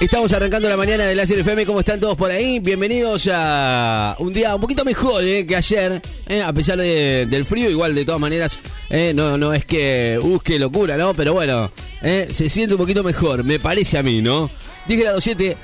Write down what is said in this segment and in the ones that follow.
Estamos arrancando la mañana de la FM. ¿Cómo están todos por ahí? Bienvenidos a un día un poquito mejor eh, que ayer, eh, a pesar de- del frío. Igual, de todas maneras, eh, no, no es que busque locura, ¿no? Pero bueno, eh, se siente un poquito mejor, me parece a mí, ¿no? 10 grados 7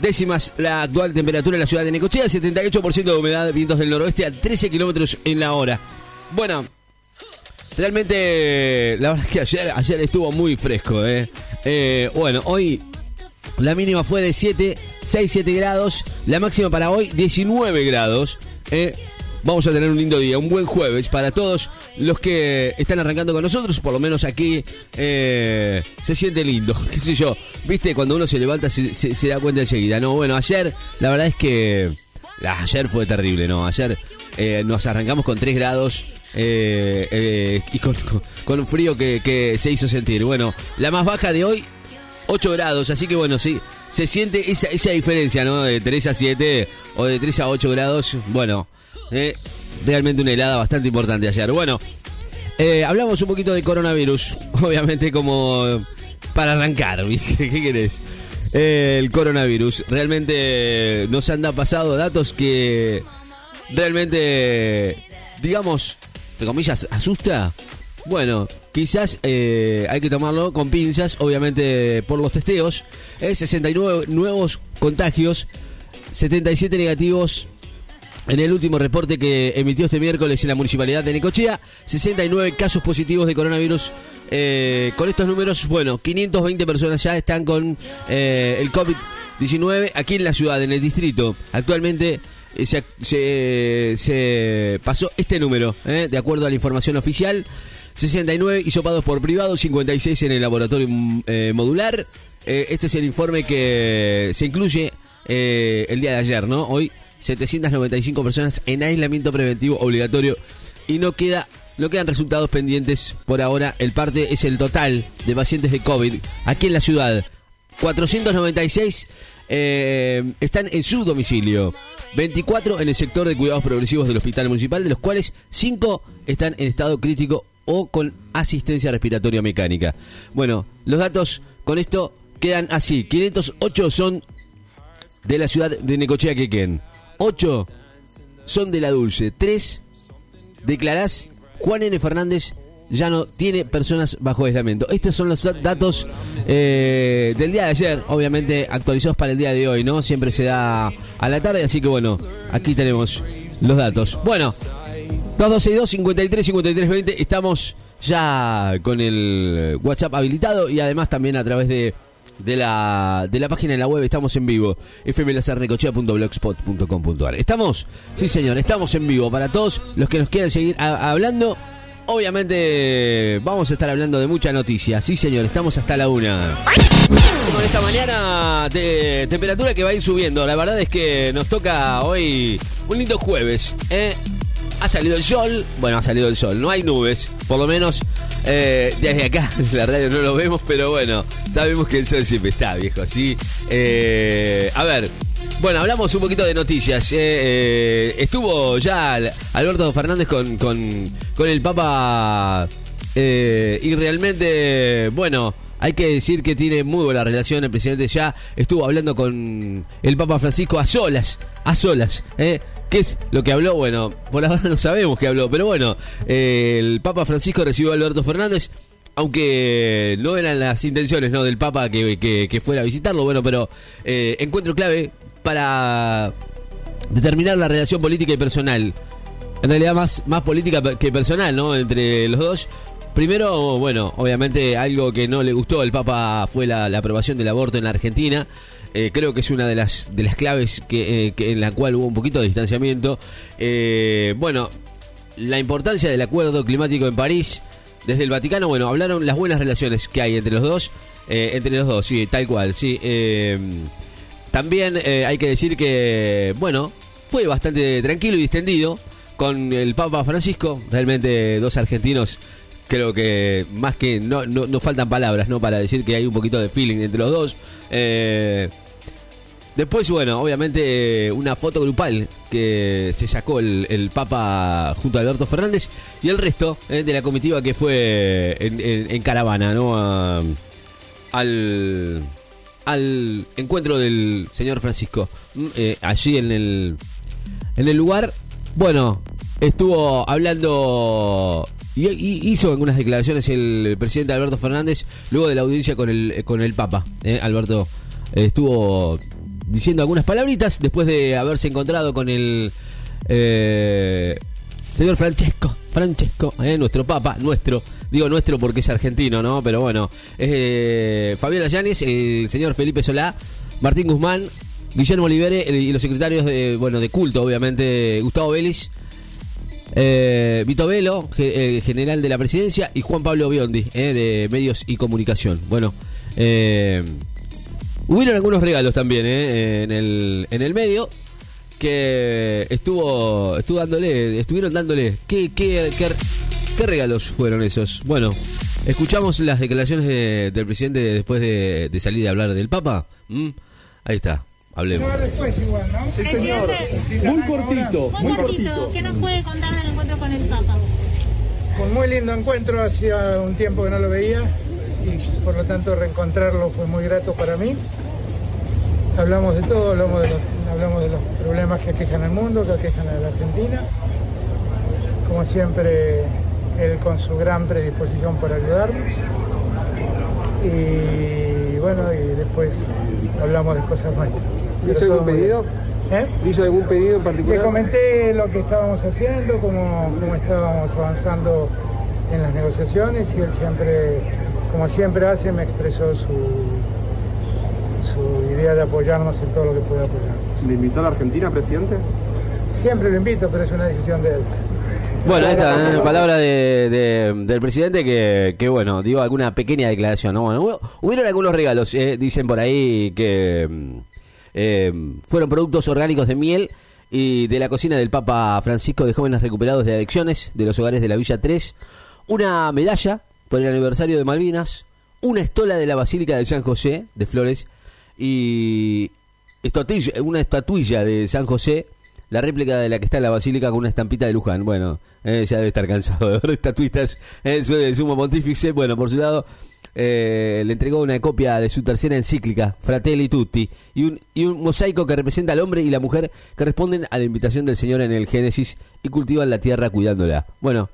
décimas la actual temperatura en la ciudad de Necochea, 78% de humedad, vientos del noroeste a 13 kilómetros en la hora. Bueno, Realmente, la verdad es que ayer, ayer estuvo muy fresco, ¿eh? Eh, Bueno, hoy la mínima fue de 7, 6, 7 grados. La máxima para hoy, 19 grados. ¿eh? Vamos a tener un lindo día, un buen jueves para todos los que están arrancando con nosotros. Por lo menos aquí eh, se siente lindo, qué sé yo. Viste, cuando uno se levanta se, se- da cuenta enseguida. No, bueno, ayer la verdad es que... ah, Ayer fue terrible, ¿no? Ayer eh, nos arrancamos con 3 grados y con un frío que, que se hizo sentir. Bueno, la más baja de hoy, 8 grados, así que bueno, sí, se siente esa, esa diferencia, ¿no? De 3 a 7 o de 3 a 8 grados. Bueno, eh, realmente una helada bastante importante ayer. Bueno, eh, hablamos un poquito de coronavirus, obviamente como para arrancar, ¿viste? ¿Qué querés? Eh, el coronavirus. Realmente nos han pasado datos que realmente, digamos, entre comillas, asusta. Bueno, quizás eh, hay que tomarlo con pinzas, obviamente por los testeos. Eh, 69 nuevos contagios, 77 negativos en el último reporte que emitió este miércoles en la municipalidad de Necochea, 69 casos positivos de coronavirus. Eh, con estos números, bueno, 520 personas ya están con eh, el COVID-19 aquí en la ciudad, en el distrito. Actualmente eh, se, se- se pasó este número, de acuerdo a la información oficial. 69 hisopados por privado, 56 en el laboratorio mm, eh, modular. Eh, este es el informe que se incluye eh, el día de ayer, ¿no? Hoy 795 personas en aislamiento preventivo obligatorio y no queda no quedan resultados pendientes por ahora. El parte es el total de pacientes de COVID aquí en la ciudad. 496 eh, están en su domicilio. 24 en el sector de cuidados progresivos del hospital municipal, de los cuales 5 están en estado crítico o con asistencia respiratoria mecánica. Bueno, los datos con esto quedan así. 508 son de la ciudad de Necochea, Quequén. 8 son de la Dulce. 3 declarás Juan N. Fernández ya no tiene personas bajo aislamiento. Estos son los da- datos eh, del día de ayer, obviamente actualizados para el día de hoy, ¿no? Siempre se da a la tarde, así que bueno, aquí tenemos los datos. Bueno, 2262 53 53 20 estamos ya con el WhatsApp habilitado y además también a través de de la, de la página de la web. Estamos en vivo. Fmlazarnecochea.blogspot.com.ar estamos sí señor estamos en vivo. Para todos los que nos quieran seguir hablando obviamente vamos a estar hablando de mucha noticia. Sí señor estamos hasta la una. Con esta mañana de temperatura que va a ir subiendo. La verdad es que nos toca hoy un lindo jueves ¿eh? Ha salido el sol, bueno, ha salido el sol, no hay nubes, por lo menos eh, desde acá, la radio no lo vemos, pero bueno, sabemos que el sol siempre está, viejo, así. Eh, a ver, bueno, hablamos un poquito de noticias. eh, eh, estuvo ya Al- Alberto Fernández con, con, el Papa y realmente, bueno, hay que decir que tiene muy buena relación. El presidente ya estuvo hablando con el Papa Francisco a solas, a solas. ¿Qué es lo que habló? Bueno, por ahora no sabemos qué habló, pero bueno, eh, el Papa Francisco recibió a Alberto Fernández. Aunque no eran las intenciones ¿no? del Papa que, que- que fuera a visitarlo, bueno, pero eh, encuentro clave para determinar la relación política y personal. En realidad más, más política que personal, ¿no? Entre los dos. Primero, bueno, obviamente algo que no le gustó al Papa fue la, aprobación del aborto en la Argentina. Eh, creo que es una de las, de las claves que, eh, que en la cual hubo un poquito de distanciamiento. Eh, bueno, la importancia del acuerdo climático en París. Desde el Vaticano, bueno, hablaron las buenas relaciones que hay entre los dos. eh, entre los dos, sí, tal cual, sí. también hay que decir que, bueno, fue bastante tranquilo y distendido con el Papa Francisco. Realmente dos argentinos, creo que más que no, no, no faltan palabras, ¿no? Para decir que hay un poquito de feeling entre los dos. Eh, Después, bueno, obviamente eh, una foto grupal que se sacó el, el Papa junto a Alberto Fernández y el resto eh, de la comitiva que fue en, caravana, ¿no? Al, al encuentro del señor Francisco. Mm, allí en el, en el lugar, bueno, estuvo hablando y, hizo algunas declaraciones el presidente Alberto Fernández luego de la audiencia con el, con el Papa. Eh, Alberto eh, estuvo diciendo algunas palabritas después de haberse encontrado con el eh, señor Francesco, Francesco, nuestro Papa, nuestro Digo nuestro porque es argentino, ¿no? Pero bueno, eh, Fabiola Llanes, el señor Felipe Solá, Martín Guzmán, Guillermo Olivere y los secretarios de, bueno, de culto, obviamente, Gustavo Vélez, eh, Vito Velo, eh, general de la presidencia, y Juan Pablo Biondi, eh, de medios y comunicación. Bueno, eh, hubieron algunos regalos también en, el, en el medio que estuvo, estuvo dándole, estuvieron dándole. ¿Qué, qué, qué ¿Qué regalos fueron esos? Bueno, escuchamos las declaraciones del presidente después de, salir de hablar del Papa. Ahí está, hablemos. después igual, ¿no? Sí, señor. Muy cortito, muy cortito. ¿Qué nos puede contar del encuentro con el Papa? Un muy lindo encuentro, hacía un tiempo que no lo veía y por lo tanto reencontrarlo fue muy grato para mí. Hablamos de todo, hablamos de los, hablamos de los problemas que aquejan al mundo, que aquejan a la Argentina. Como siempre, él con su gran predisposición para ayudarnos. Y bueno, y después hablamos de cosas nuestras. ¿Hizo algún pedido? ¿Eh? ¿Hizo algún pedido en particular? Le comenté lo que estábamos haciendo, cómo, cómo estábamos avanzando en las negociaciones y él siempre, como siempre hace, me expresó su, su idea de apoyarnos en todo lo que pueda apoyarnos. ¿Le invitó a la Argentina, presidente? Siempre lo invito, pero es una decisión de él. Bueno, esta ¿eh? palabra de, del presidente que, que, bueno, dio alguna pequeña declaración. ¿no? Bueno, hubieron algunos regalos, eh, dicen por ahí que mm, eh, fueron productos orgánicos de miel y de la cocina del Papa Francisco de jóvenes recuperados de adicciones de los hogares de la Villa 3, una medalla por el aniversario de Malvinas, una estola de la Basílica de San José de Flores y una estatuilla de San José la réplica de la que está en la basílica con una estampita de Luján. Bueno, eh, ya debe estar cansado de ver estatuitas en su sumo pontífice. Bueno, por su lado, eh, le entregó una copia de su tercera encíclica, Fratelli Tutti, y un, y un mosaico que representa al hombre y la mujer que responden a la invitación del Señor en el Génesis y cultivan la tierra cuidándola. Bueno,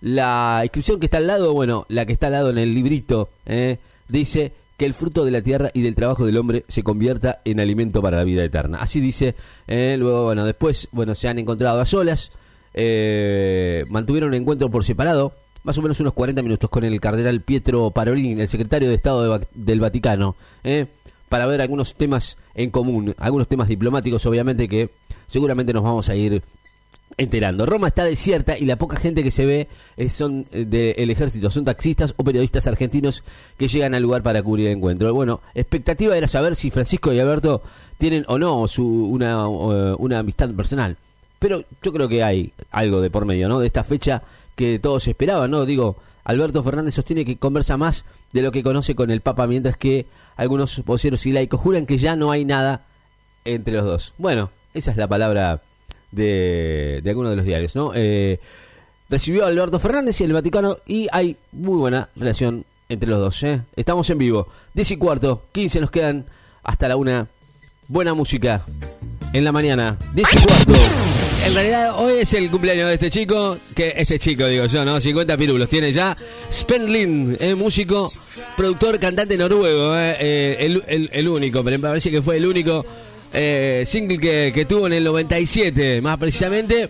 la inscripción que está al lado, bueno, la que está al lado en el librito, eh, dice que el fruto de la tierra y del trabajo del hombre se convierta en alimento para la vida eterna. Así dice, eh, luego, bueno, después, bueno, se han encontrado a solas, eh, mantuvieron un encuentro por separado, más o menos unos 40 minutos con el cardenal Pietro Parolin, el secretario de Estado del Vaticano, eh, para ver algunos temas en común, algunos temas diplomáticos, obviamente, que seguramente nos vamos a ir enterando. Roma está desierta y la poca gente que se ve eh, son eh, del ejército, son taxistas o periodistas argentinos que llegan al lugar para cubrir el encuentro. Bueno, expectativa era saber si Francisco y Alberto tienen o no su, una, eh, una amistad personal. Pero yo creo que hay algo de por medio, ¿no? De esta fecha que todos esperaban, ¿no? Digo, Alberto Fernández sostiene que conversa más de lo que conoce con el Papa, mientras que algunos voceros y laicos juran que ya no hay nada entre los dos. Bueno, esa es la palabra de, de algunos de los diarios, ¿no? Eh, recibió a Alberto Fernández y el Vaticano y hay muy buena relación entre los dos, ¿eh? Estamos en vivo. 10 y cuarto, 15 nos quedan hasta la una. Buena música en la mañana. 10 y cuarto. En realidad, hoy es el cumpleaños de este chico, que este chico, digo yo, ¿no? 50 pirulos tiene ya. Spenlin, ¿eh? músico, productor, cantante noruego, ¿eh? eh el, el, el, único, pero me parece que fue el único eh, single que, tuvo en el 97, más precisamente,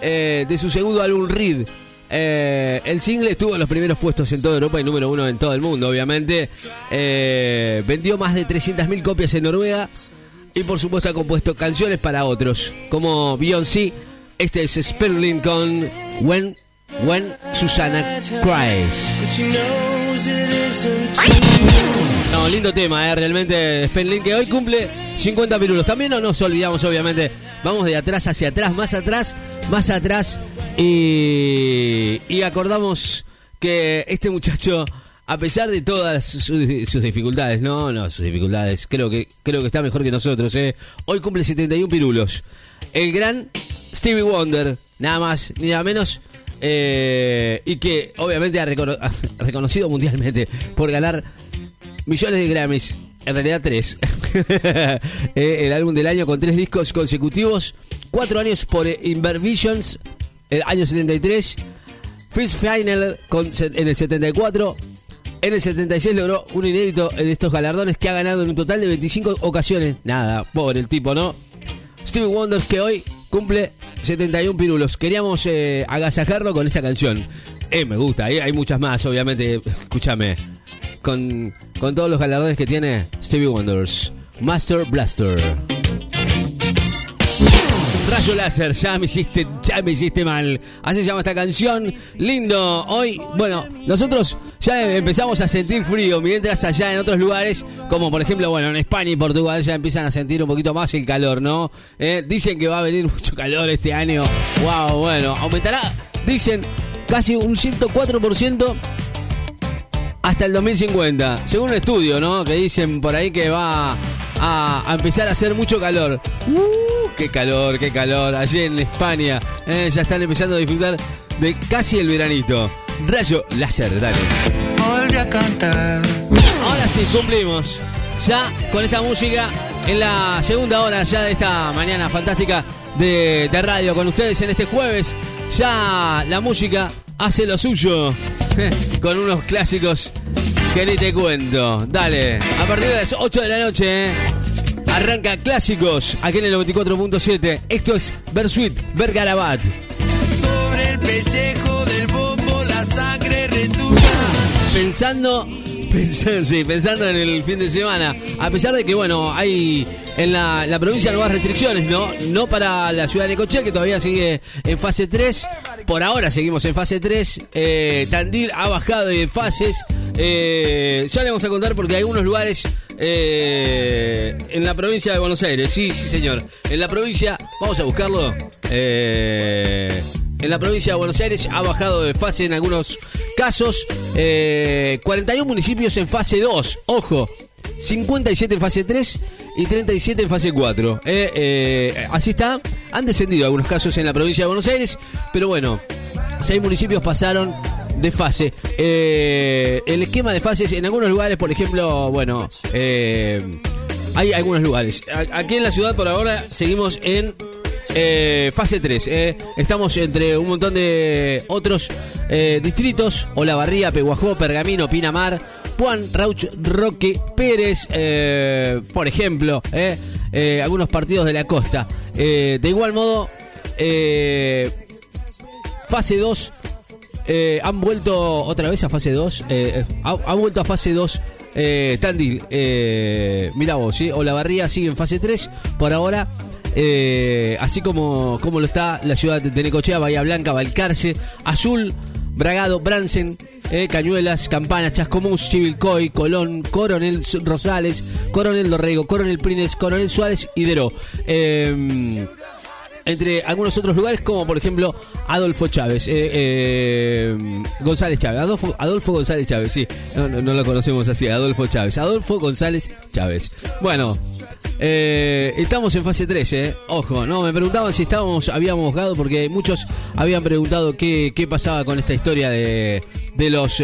eh, de su segundo álbum Reed. Eh, el single estuvo en los primeros puestos en toda Europa y número uno en todo el mundo, obviamente. vendió más de 300.000 copias en Noruega y por supuesto ha compuesto canciones para otros, como Beyoncé. Este es Sperling con When, When Susana Cries. No, lindo tema, eh, realmente Spenlin que hoy cumple 50 pirulos. También no nos olvidamos, obviamente, vamos de atrás hacia atrás, más atrás, más atrás y, y acordamos que este muchacho, a pesar de todas sus, dificultades, no, no, sus dificultades, creo que, creo que está mejor que nosotros, eh. Hoy cumple 71 pirulos. El gran Stevie Wonder, nada más ni nada menos. Eh, y que obviamente ha reconocido mundialmente por ganar millones de Grammys en realidad tres. Eh, el álbum del año con tres discos consecutivos. Cuatro años por Invervisions, el año 73. First Final con, en el 74. En el 76 logró un inédito de estos galardones que ha ganado en un total de 25 ocasiones. Nada, pobre el tipo, ¿no? Stevie Wonder que hoy cumple 71 pirulos. Queríamos eh, agasajarlo con esta canción. Eh, me gusta, hay muchas más, obviamente. Escúchame. Con, con todos los galardones que tiene Stevie Wonders. Master Blaster. Rayo láser, ya me hiciste, ya me hiciste mal. Así se llama esta canción. Lindo. Hoy, bueno, nosotros ya empezamos a sentir frío, mientras allá en otros lugares, como por ejemplo, bueno, en España y Portugal ya empiezan a sentir un poquito más el calor, ¿no? Eh, dicen que va a venir mucho calor este año. Wow, bueno, aumentará, dicen, casi un 104% hasta el 2050. Según un estudio, ¿no? Que dicen por ahí que va a, empezar a hacer mucho calor. ¡Uh! ¡Qué calor, qué calor! Allí en España eh, ya están empezando a disfrutar de casi el veranito. Rayo láser, dale. a cantar. Ahora sí, cumplimos. Ya con esta música en la segunda hora ya de esta mañana fantástica de, de radio con ustedes en este jueves. Ya la música hace lo suyo con unos clásicos que ni te cuento. Dale, a partir de las 8 de la noche, arranca clásicos aquí en el 94.7. Esto es Bersuit, Bergarabat. Sobre el pellejo del bombo la sangre retuya. Pensando Pensando, sí, pensando en el fin de semana. A pesar de que, bueno, hay en la, provincia nuevas restricciones, ¿no? No para la ciudad de Coche, que todavía sigue en fase 3. Por ahora seguimos en fase 3. Eh, Tandil ha bajado de fases. Eh, ya le vamos a contar porque hay algunos lugares eh, en la provincia de Buenos Aires. Sí, sí, señor. En la provincia, vamos a buscarlo. Eh en la provincia de Buenos Aires ha bajado de fase en algunos casos. 41 eh, municipios en fase 2. Ojo, 57 en fase 3 y 37 en fase 4. Eh, eh, así está. Han descendido algunos casos en la provincia de Buenos Aires, pero bueno, seis municipios pasaron de fase. el esquema de fases en algunos lugares, por ejemplo, bueno, hay algunos lugares. Aquí en la ciudad por ahora seguimos en eh, fase 3. Eh. Estamos entre un montón de otros eh, distritos. Olavarría, Peguajó, Pergamino, Pinamar, Juan, Rauch, Roque, Pérez, por ejemplo. algunos partidos de la costa. de igual modo, fase 2. han vuelto otra vez a fase 2. han vuelto a fase 2 Tandil. mira vos, ¿sí? Olavarría sigue en fase 3. Por ahora eh, así como, como lo está la ciudad de Tenecochea, Bahía Blanca, Balcarce, Azul, Bragado, Bransen, eh, Cañuelas, Campana, Chascomús, Chivilcoy, Colón, Coronel Rosales, Coronel Dorrego, Coronel Prines, Coronel Suárez y entre algunos otros lugares, como por ejemplo Adolfo Chávez, eh, eh, González Chávez, Adolfo, Adolfo González Chávez, sí, no, lo conocemos así, Adolfo Chávez, Adolfo González Chávez. Bueno, eh, estamos en fase 3, ojo, no, me preguntaban si estábamos, habíamos jugado porque muchos habían preguntado qué, qué pasaba con esta historia de, de los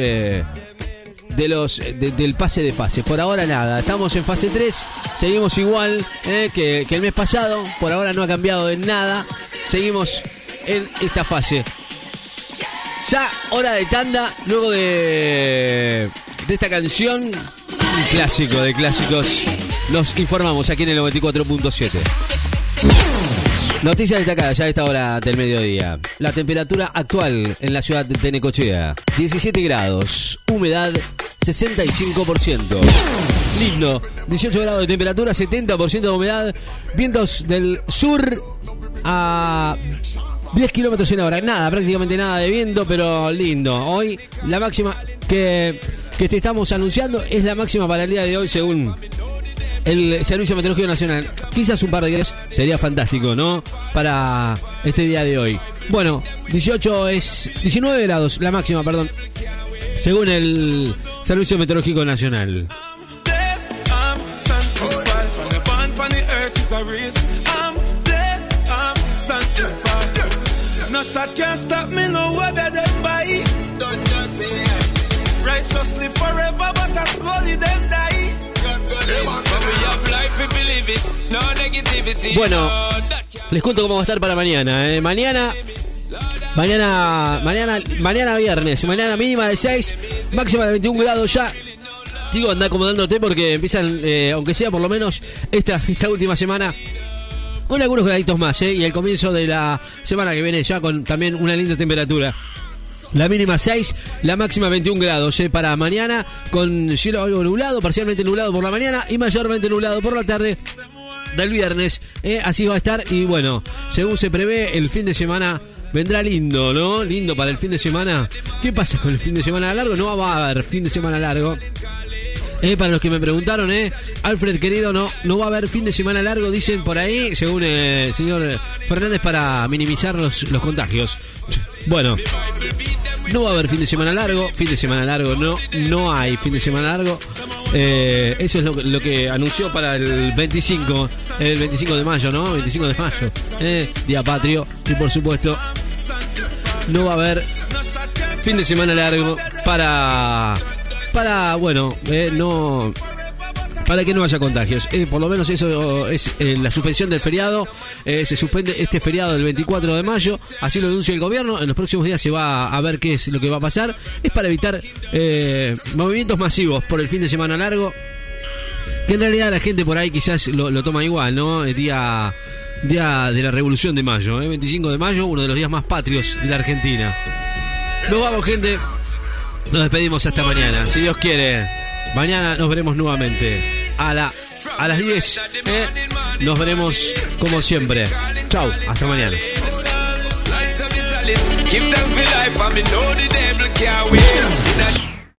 de los del pase de fase. Por ahora nada, estamos en fase 3, seguimos igual eh, que, el mes pasado, por ahora no ha cambiado en nada, seguimos en esta fase. Ya hora de tanda, luego de, de esta canción, un clásico de clásicos, nos informamos aquí en el 94.7. Noticias destacadas ya a esta hora del mediodía. La temperatura actual en la ciudad de Necochea, 17 grados, humedad 65%. Lindo, 18 grados de temperatura, 70% de humedad, vientos del sur a 10 kilómetros en hora. Nada, prácticamente nada de viento, pero lindo. Hoy la máxima que, que te estamos anunciando es la máxima para el día de hoy según el Servicio Meteorológico Nacional. Quizás un par de días sería fantástico, ¿no? Para este día de hoy. Bueno, 18 es 19 grados, la máxima, perdón. Según el Servicio Meteorológico Nacional. Bueno, les cuento cómo va a estar para mañana. ¿eh? Mañana, mañana, mañana, mañana viernes, mañana mínima de 6, máxima de 21 grados ya. Digo, anda acomodándote porque empiezan, eh, aunque sea por lo menos esta, esta última semana, con algunos graditos más, ¿eh? y el comienzo de la semana que viene ya con también una linda temperatura. La mínima 6, la máxima 21 grados ¿eh? para mañana, con cielo algo nublado, parcialmente nublado por la mañana y mayormente nublado por la tarde del viernes. ¿eh? Así va a estar y bueno, según se prevé, el fin de semana vendrá lindo, ¿no? Lindo para el fin de semana. ¿Qué pasa con el fin de semana largo? No va a haber fin de semana largo. Eh, para los que me preguntaron, ¿eh? Alfred, querido, no, no va a haber fin de semana largo, dicen por ahí, según el señor Fernández, para minimizar los, los contagios. Bueno, no va a haber fin de semana largo, fin de semana largo, no, no hay fin de semana largo. Eh, eso es lo que anunció para el 25, el 25 de mayo, ¿no? 25 de mayo, eh, Día Patrio. Y por supuesto, no va a haber fin de semana largo para, para bueno, eh, no, para que no haya contagios. Eh, por lo menos eso es eh, la suspensión del feriado. Se suspende este feriado del 24 de mayo. Así lo anuncia el gobierno. En los próximos días se va a ver qué es lo que va a pasar. Es para evitar movimientos masivos por el fin de semana largo. Que en realidad la gente por ahí quizás lo toma igual, ¿no? El día, día de la Revolución de Mayo, ¿eh? 25 de mayo, uno de los días más patrios de la Argentina. Nos vamos, gente. Nos despedimos hasta mañana. Si Dios quiere, mañana nos veremos nuevamente. A, la, a las 10. ¿eh? Nos veremos como siempre. Chau, hasta mañana.